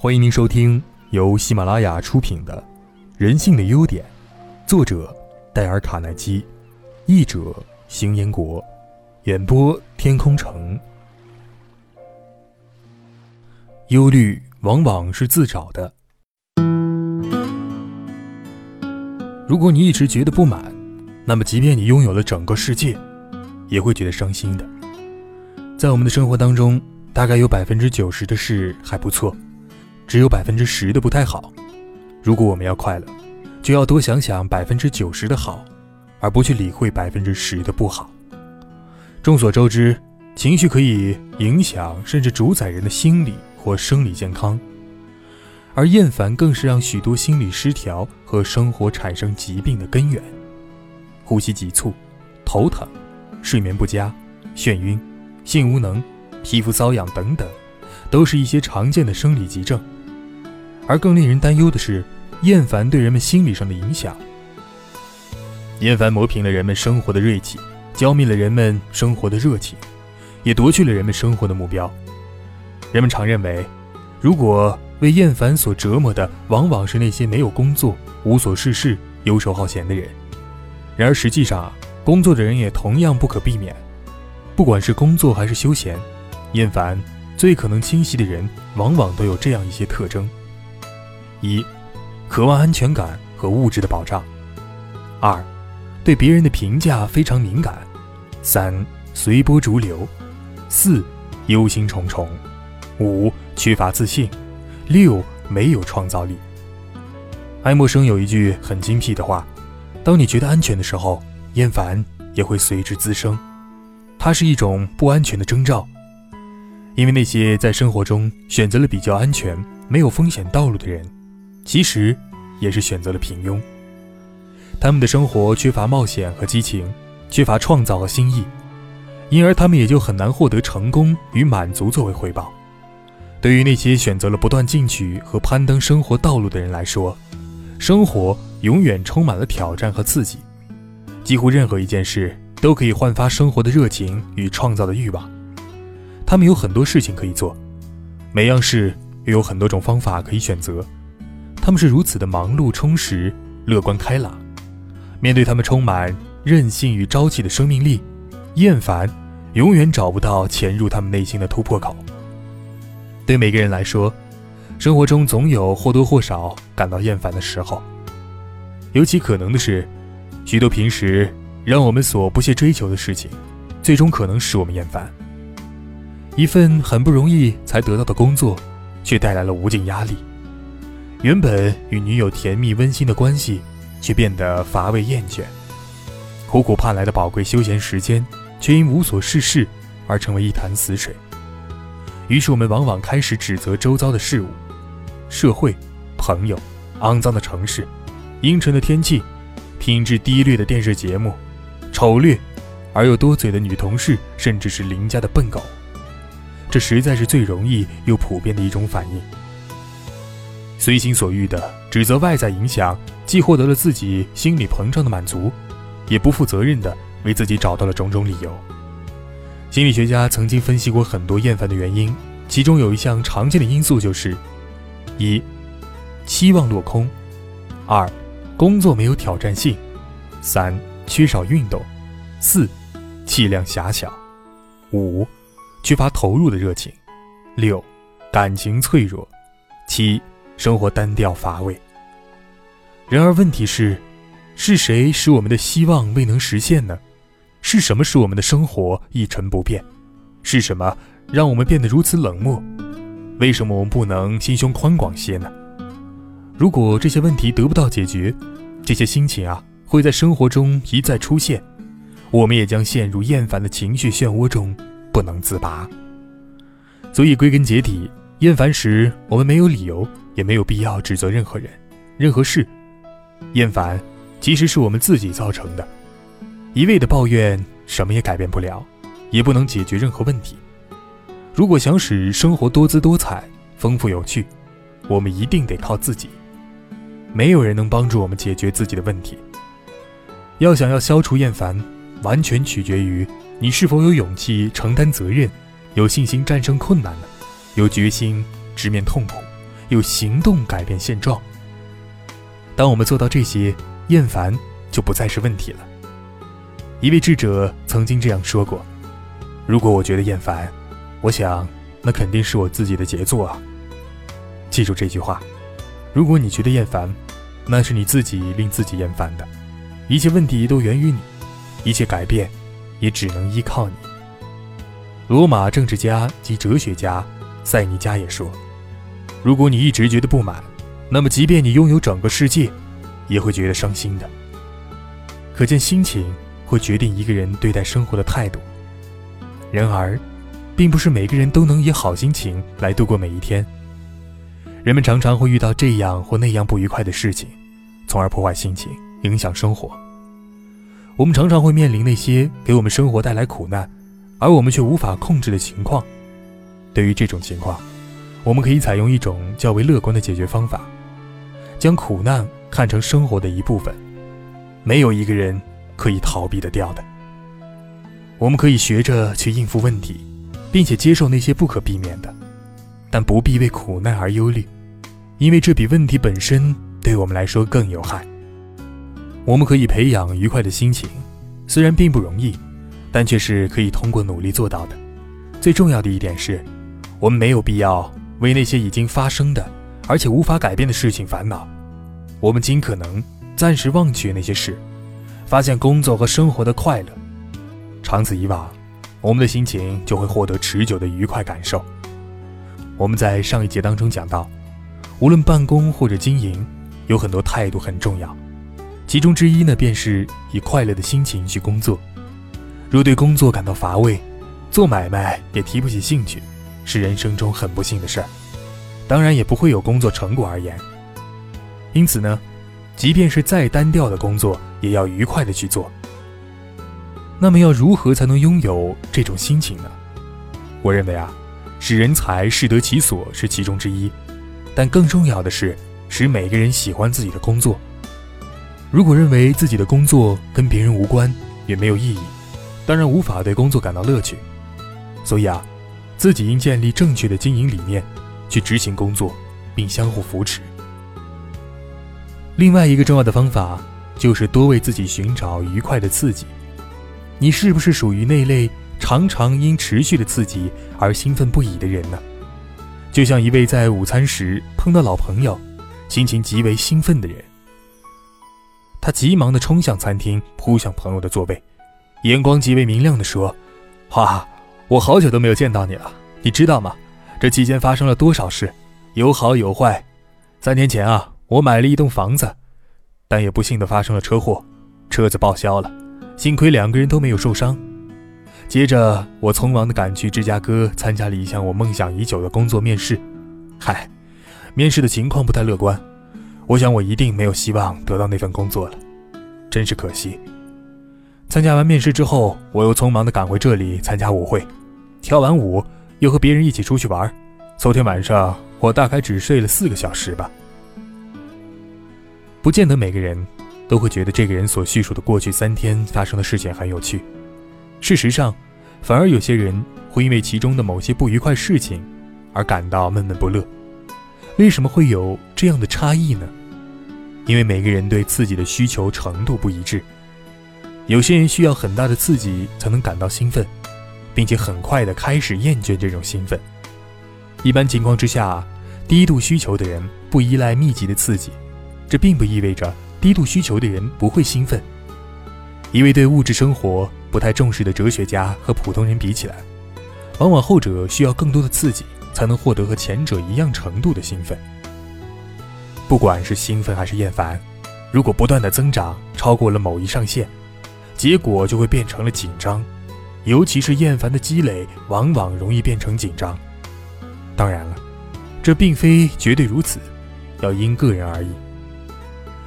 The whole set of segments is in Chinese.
欢迎您收听由喜马拉雅出品的《人性的优点》，作者戴尔·卡耐基，译者邢彦国，演播天空城。忧虑往往是自找的。如果你一直觉得不满，那么即便你拥有了整个世界，也会觉得伤心的。在我们的生活当中，大概有百分之九十的事还不错。只有百分之十的不太好。如果我们要快乐，就要多想想百分之九十的好，而不去理会百分之十的不好。众所周知，情绪可以影响甚至主宰人的心理或生理健康，而厌烦更是让许多心理失调和生活产生疾病的根源。呼吸急促、头疼、睡眠不佳、眩晕、性无能、皮肤瘙痒等等，都是一些常见的生理急症。而更令人担忧的是，厌烦对人们心理上的影响。厌烦磨平了人们生活的锐气，浇灭了人们生活的热情，也夺去了人们生活的目标。人们常认为，如果为厌烦所折磨的往往是那些没有工作、无所事事、游手好闲的人。然而实际上，工作的人也同样不可避免。不管是工作还是休闲，厌烦最可能侵袭的人，往往都有这样一些特征。一，渴望安全感和物质的保障；二，对别人的评价非常敏感；三，随波逐流；四，忧心忡忡；五，缺乏自信；六，没有创造力。爱默生有一句很精辟的话：“当你觉得安全的时候，厌烦也会随之滋生。它是一种不安全的征兆，因为那些在生活中选择了比较安全、没有风险道路的人。”其实，也是选择了平庸。他们的生活缺乏冒险和激情，缺乏创造和新意，因而他们也就很难获得成功与满足作为回报。对于那些选择了不断进取和攀登生活道路的人来说，生活永远充满了挑战和刺激。几乎任何一件事都可以焕发生活的热情与创造的欲望。他们有很多事情可以做，每样事又有很多种方法可以选择。他们是如此的忙碌、充实、乐观开朗，面对他们充满韧性与朝气的生命力，厌烦永远找不到潜入他们内心的突破口。对每个人来说，生活中总有或多或少感到厌烦的时候。尤其可能的是，许多平时让我们所不屑追求的事情，最终可能使我们厌烦。一份很不容易才得到的工作，却带来了无尽压力。原本与女友甜蜜温馨的关系，却变得乏味厌倦；苦苦盼来的宝贵休闲时间，却因无所事事而成为一潭死水。于是我们往往开始指责周遭的事物：社会、朋友、肮脏的城市、阴沉的天气、品质低劣的电视节目、丑劣而又多嘴的女同事，甚至是邻家的笨狗。这实在是最容易又普遍的一种反应。随心所欲的指责外在影响，既获得了自己心理膨胀的满足，也不负责任的为自己找到了种种理由。心理学家曾经分析过很多厌烦的原因，其中有一项常见的因素就是：一、期望落空；二、工作没有挑战性；三、缺少运动；四、气量狭小；五、缺乏投入的热情；六、感情脆弱；七。生活单调乏味。然而，问题是，是谁使我们的希望未能实现呢？是什么使我们的生活一成不变？是什么让我们变得如此冷漠？为什么我们不能心胸宽广些呢？如果这些问题得不到解决，这些心情啊会在生活中一再出现，我们也将陷入厌烦的情绪漩涡中不能自拔。所以，归根结底，厌烦时我们没有理由。也没有必要指责任何人、任何事。厌烦其实是我们自己造成的。一味的抱怨，什么也改变不了，也不能解决任何问题。如果想使生活多姿多彩、丰富有趣，我们一定得靠自己。没有人能帮助我们解决自己的问题。要想要消除厌烦，完全取决于你是否有勇气承担责任，有信心战胜困难呢？有决心直面痛苦。用行动改变现状。当我们做到这些，厌烦就不再是问题了。一位智者曾经这样说过：“如果我觉得厌烦，我想那肯定是我自己的杰作啊。”记住这句话：如果你觉得厌烦，那是你自己令自己厌烦的。一切问题都源于你，一切改变也只能依靠你。罗马政治家及哲学家塞尼加也说。如果你一直觉得不满，那么即便你拥有整个世界，也会觉得伤心的。可见心情会决定一个人对待生活的态度。然而，并不是每个人都能以好心情来度过每一天。人们常常会遇到这样或那样不愉快的事情，从而破坏心情，影响生活。我们常常会面临那些给我们生活带来苦难，而我们却无法控制的情况。对于这种情况，我们可以采用一种较为乐观的解决方法，将苦难看成生活的一部分，没有一个人可以逃避得掉的。我们可以学着去应付问题，并且接受那些不可避免的，但不必为苦难而忧虑，因为这比问题本身对我们来说更有害。我们可以培养愉快的心情，虽然并不容易，但却是可以通过努力做到的。最重要的一点是，我们没有必要。为那些已经发生的，而且无法改变的事情烦恼，我们尽可能暂时忘却那些事，发现工作和生活的快乐。长此以往，我们的心情就会获得持久的愉快感受。我们在上一节当中讲到，无论办公或者经营，有很多态度很重要，其中之一呢，便是以快乐的心情去工作。若对工作感到乏味，做买卖也提不起兴趣。是人生中很不幸的事儿，当然也不会有工作成果而言。因此呢，即便是再单调的工作，也要愉快的去做。那么要如何才能拥有这种心情呢？我认为啊，使人才适得其所是其中之一，但更重要的是使每个人喜欢自己的工作。如果认为自己的工作跟别人无关，也没有意义，当然无法对工作感到乐趣。所以啊。自己应建立正确的经营理念，去执行工作，并相互扶持。另外一个重要的方法就是多为自己寻找愉快的刺激。你是不是属于那类常常因持续的刺激而兴奋不已的人呢？就像一位在午餐时碰到老朋友，心情极为兴奋的人，他急忙地冲向餐厅，扑向朋友的座位，眼光极为明亮地说：“哈。”我好久都没有见到你了，你知道吗？这期间发生了多少事，有好有坏。三年前啊，我买了一栋房子，但也不幸的发生了车祸，车子报销了，幸亏两个人都没有受伤。接着，我匆忙的赶去芝加哥参加了一项我梦想已久的工作面试。嗨，面试的情况不太乐观，我想我一定没有希望得到那份工作了，真是可惜。参加完面试之后，我又匆忙地赶回这里参加舞会，跳完舞又和别人一起出去玩。昨天晚上我大概只睡了四个小时吧。不见得每个人都会觉得这个人所叙述的过去三天发生的事情很有趣。事实上，反而有些人会因为其中的某些不愉快事情而感到闷闷不乐。为什么会有这样的差异呢？因为每个人对刺激的需求程度不一致。有些人需要很大的刺激才能感到兴奋，并且很快的开始厌倦这种兴奋。一般情况之下，低度需求的人不依赖密集的刺激，这并不意味着低度需求的人不会兴奋。一位对物质生活不太重视的哲学家和普通人比起来，往往后者需要更多的刺激才能获得和前者一样程度的兴奋。不管是兴奋还是厌烦，如果不断的增长超过了某一上限，结果就会变成了紧张，尤其是厌烦的积累，往往容易变成紧张。当然了，这并非绝对如此，要因个人而异。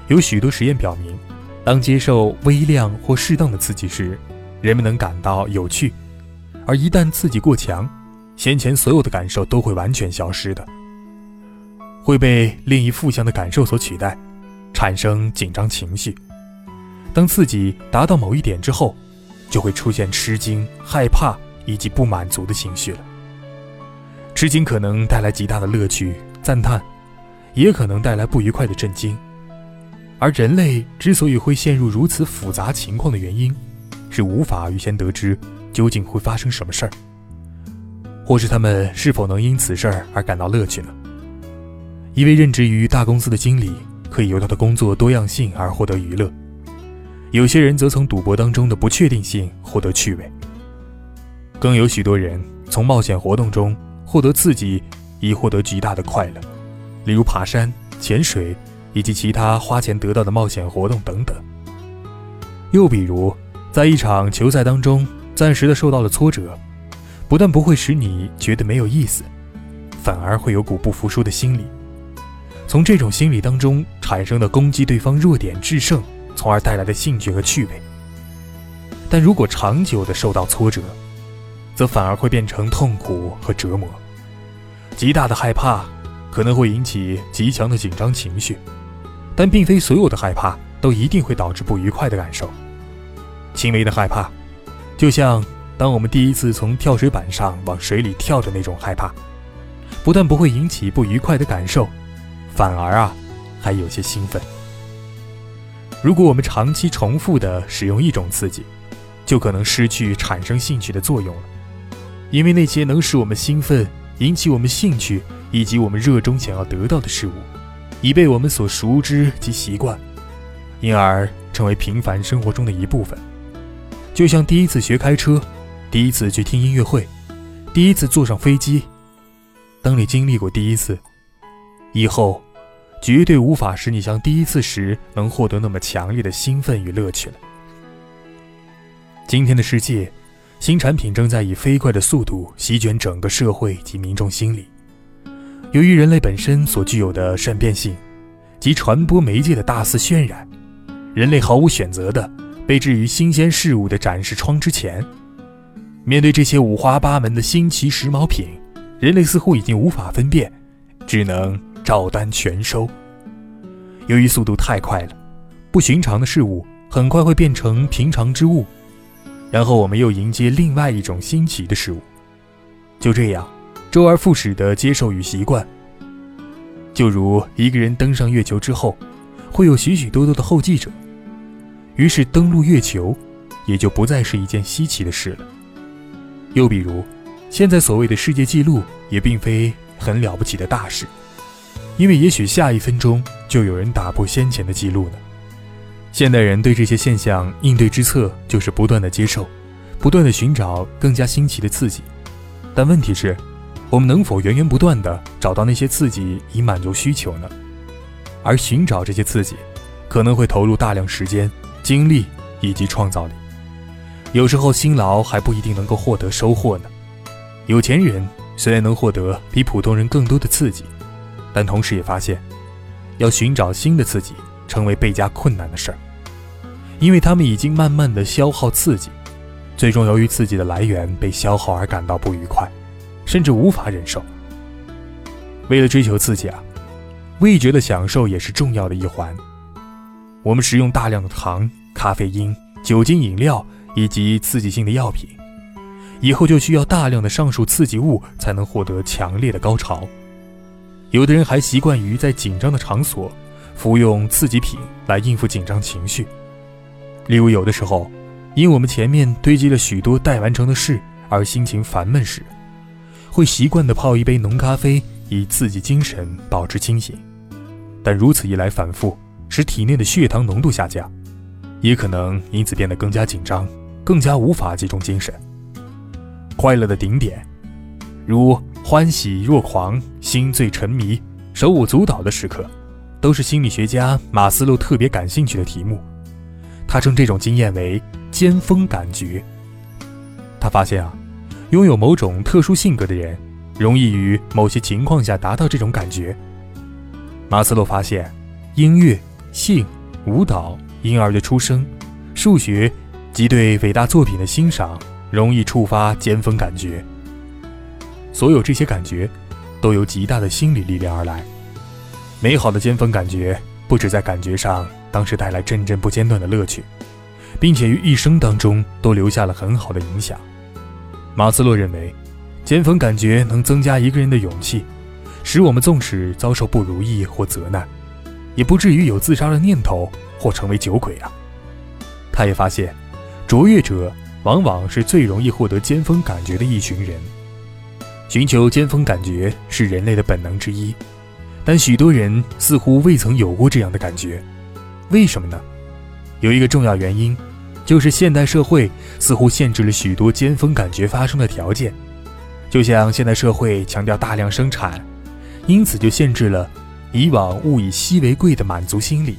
有许多实验表明，当接受微量或适当的刺激时，人们能感到有趣；而一旦刺激过强，先前所有的感受都会完全消失的，会被另一负向的感受所取代，产生紧张情绪。当刺激达到某一点之后，就会出现吃惊、害怕以及不满足的情绪了。吃惊可能带来极大的乐趣、赞叹，也可能带来不愉快的震惊。而人类之所以会陷入如此复杂情况的原因，是无法预先得知究竟会发生什么事儿，或是他们是否能因此事儿而感到乐趣呢？一位任职于大公司的经理可以由他的工作多样性而获得娱乐，有些人则从赌博当中的不确定性获得趣味，更有许多人从冒险活动中获得刺激，以获得极大的快乐，例如爬山、潜水以及其他花钱得到的冒险活动等等。又比如，在一场球赛当中暂时的受到了挫折，不但不会使你觉得没有意思，反而会有股不服输的心理。从这种心理当中产生的攻击对方弱点制胜，从而带来的兴趣和趣味。但如果长久的受到挫折，则反而会变成痛苦和折磨。极大的害怕可能会引起极强的紧张情绪，但并非所有的害怕都一定会导致不愉快的感受。轻微的害怕，就像当我们第一次从跳水板上往水里跳的那种害怕，不但不会引起不愉快的感受。反而啊，还有些兴奋。如果我们长期重复的使用一种刺激，就可能失去产生兴趣的作用了。因为那些能使我们兴奋、引起我们兴趣以及我们热衷想要得到的事物，已被我们所熟知及习惯，因而成为平凡生活中的一部分。就像第一次学开车，第一次去听音乐会，第一次坐上飞机。当你经历过第一次，以后，绝对无法使你像第一次时能获得那么强烈的兴奋与乐趣了。今天的世界，新产品正在以飞快的速度席卷整个社会及民众心理。由于人类本身所具有的善变性，及传播媒介的大肆渲染，人类毫无选择的被置于新鲜事物的展示窗之前。面对这些五花八门的新奇时髦品，人类似乎已经无法分辨，只能。照单全收。由于速度太快了，不寻常的事物很快会变成平常之物，然后我们又迎接另外一种新奇的事物，就这样周而复始地接受与习惯。就如一个人登上月球之后，会有许许多多的后继者，于是登陆月球也就不再是一件稀奇的事了。又比如，现在所谓的世界纪录也并非很了不起的大事。因为也许下一分钟就有人打破先前的记录呢。现代人对这些现象应对之策就是不断的接受，不断的寻找更加新奇的刺激。但问题是，我们能否源源不断的找到那些刺激以满足需求呢？而寻找这些刺激，可能会投入大量时间、精力以及创造力。有时候辛劳还不一定能够获得收获呢。有钱人虽然能获得比普通人更多的刺激。但同时也发现，要寻找新的刺激成为倍加困难的事儿，因为他们已经慢慢的消耗刺激，最终由于刺激的来源被消耗而感到不愉快，甚至无法忍受。为了追求刺激啊，味觉的享受也是重要的一环。我们食用大量的糖、咖啡因、酒精饮料以及刺激性的药品，以后就需要大量的上述刺激物才能获得强烈的高潮。有的人还习惯于在紧张的场所服用刺激品来应付紧张情绪，例如有的时候，因我们前面堆积了许多待完成的事而心情烦闷时，会习惯地泡一杯浓咖啡以刺激精神，保持清醒。但如此一来反复，使体内的血糖浓度下降，也可能因此变得更加紧张，更加无法集中精神。快乐的顶点，如。欢喜若狂、心醉沉迷、手舞足蹈的时刻，都是心理学家马斯洛特别感兴趣的题目。他称这种经验为“尖峰感觉”。他发现啊，拥有某种特殊性格的人，容易于某些情况下达到这种感觉。马斯洛发现，音乐、性、舞蹈、婴儿的出生、数学及对伟大作品的欣赏，容易触发尖峰感觉。所有这些感觉，都由极大的心理力量而来。美好的尖峰感觉，不止在感觉上当时带来阵阵不间断的乐趣，并且于一生当中都留下了很好的影响。马斯洛认为，尖峰感觉能增加一个人的勇气，使我们纵使遭受不如意或责难，也不至于有自杀的念头或成为酒鬼啊。他也发现，卓越者往往是最容易获得尖峰感觉的一群人。寻求尖峰感觉是人类的本能之一，但许多人似乎未曾有过这样的感觉。为什么呢？有一个重要原因，就是现代社会似乎限制了许多尖峰感觉发生的条件。就像现代社会强调大量生产，因此就限制了以往物以稀为贵的满足心理，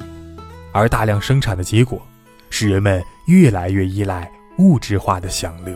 而大量生产的结果，使人们越来越依赖物质化的享乐。